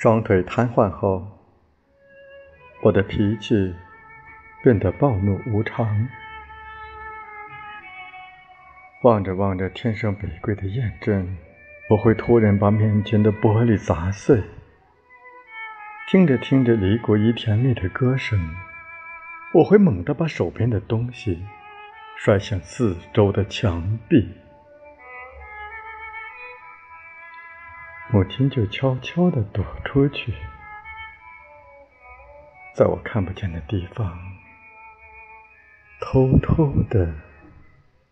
双腿瘫痪后，我的脾气变得暴怒无常。望着望着天上北归的雁阵，我会突然把面前的玻璃砸碎；听着听着李谷一甜蜜的歌声，我会猛地把手边的东西摔向四周的墙壁。母亲就悄悄地躲出去，在我看不见的地方，偷偷地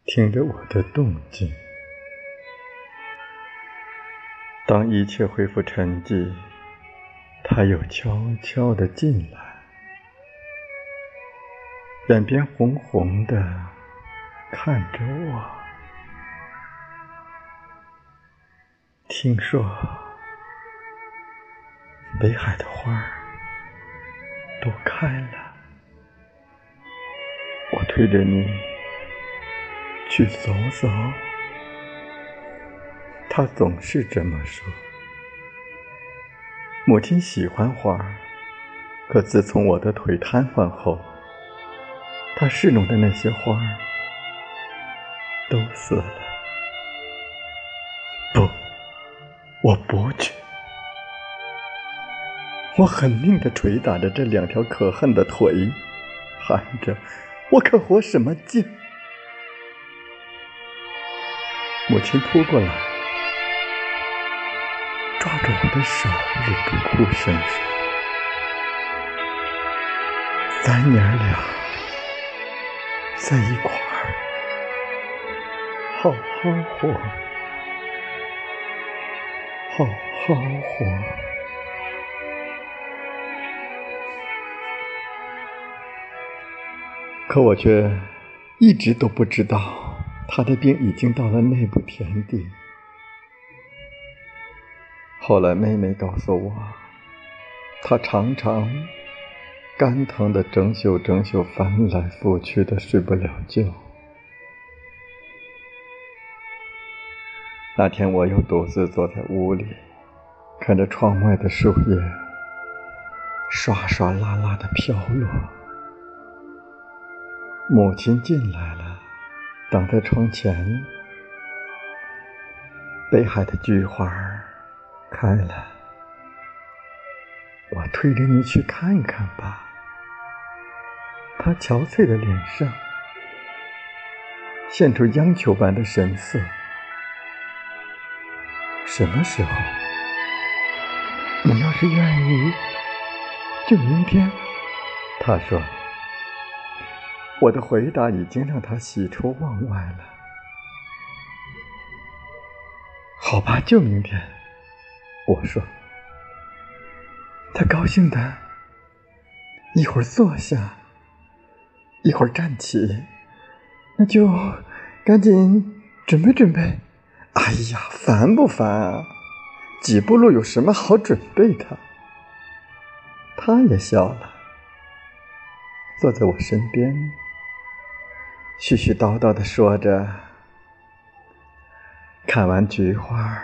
听着我的动静。当一切恢复沉寂，他又悄悄地进来，眼边红红的看着我。听说北海的花儿都开了，我推着你去走走。他总是这么说。母亲喜欢花，可自从我的腿瘫痪后，她侍弄的那些花儿都死了。不。我不去！我狠命的捶打着这两条可恨的腿，喊着：“我可活什么劲？”母亲扑过来，抓着我的手，忍住哭声说：“咱娘俩在一块儿，好好活。”好好活，可我却一直都不知道，他的病已经到了内部田地。后来妹妹告诉我，他常常肝疼的整宿整宿翻来覆去的睡不了觉。那天，我又独自坐在屋里，看着窗外的树叶唰唰啦啦的飘落。母亲进来了，挡在窗前。北海的菊花开了，我推着你去看看吧。她憔悴的脸上现出央求般的神色。什么时候？你要是愿意，就明天。他说：“我的回答已经让他喜出望外了。”好吧，就明天。我说。他高兴的，一会儿坐下，一会儿站起，那就赶紧准备准备。哎呀，烦不烦啊？几步路有什么好准备的？他也笑了，坐在我身边，絮絮叨叨的说着：“看完菊花，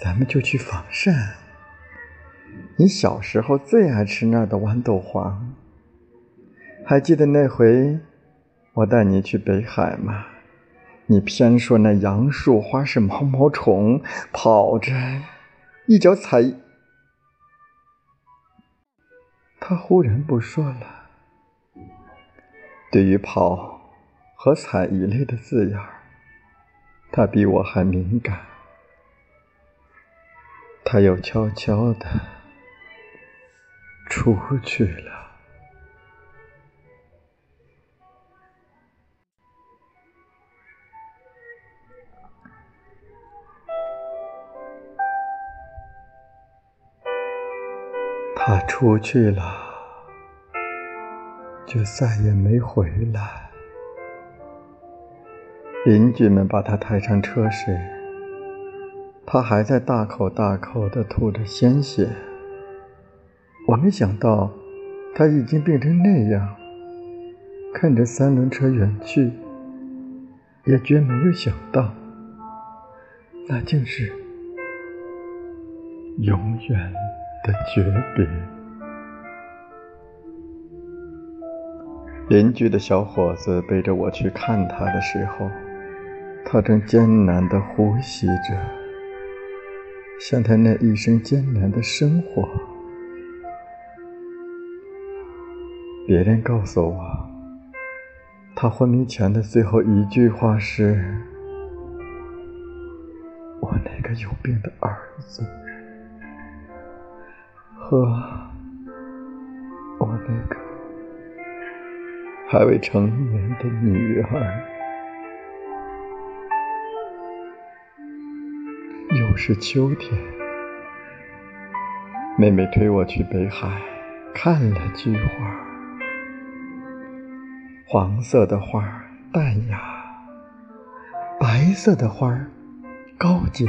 咱们就去仿膳。你小时候最爱吃那儿的豌豆黄，还记得那回我带你去北海吗？”你偏说那杨树花是毛毛虫，跑着一脚踩。他忽然不说了。对于跑和踩一类的字眼儿，他比我还敏感。他又悄悄的出去了。他出去了，就再也没回来。邻居们把他抬上车时，他还在大口大口的吐着鲜血。我没想到他已经病成那样，看着三轮车远去，也绝没有想到，那竟是永远。的诀别。邻居的小伙子背着我去看他的时候，他正艰难地呼吸着，像他那一生艰难的生活。别人告诉我，他昏迷前的最后一句话是：“我那个有病的儿子和我那个……”还未成年的女儿，又是秋天。妹妹推我去北海，看了菊花。黄色的花淡雅，白色的花高洁，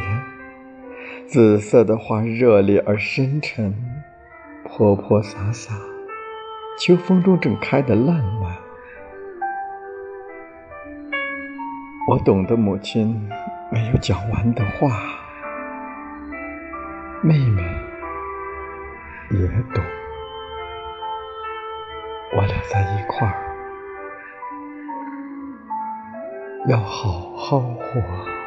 紫色的花热烈而深沉，泼泼洒洒，秋风中正开得烂漫。我懂得母亲没有讲完的话，妹妹也懂。我俩在一块儿，要好好活。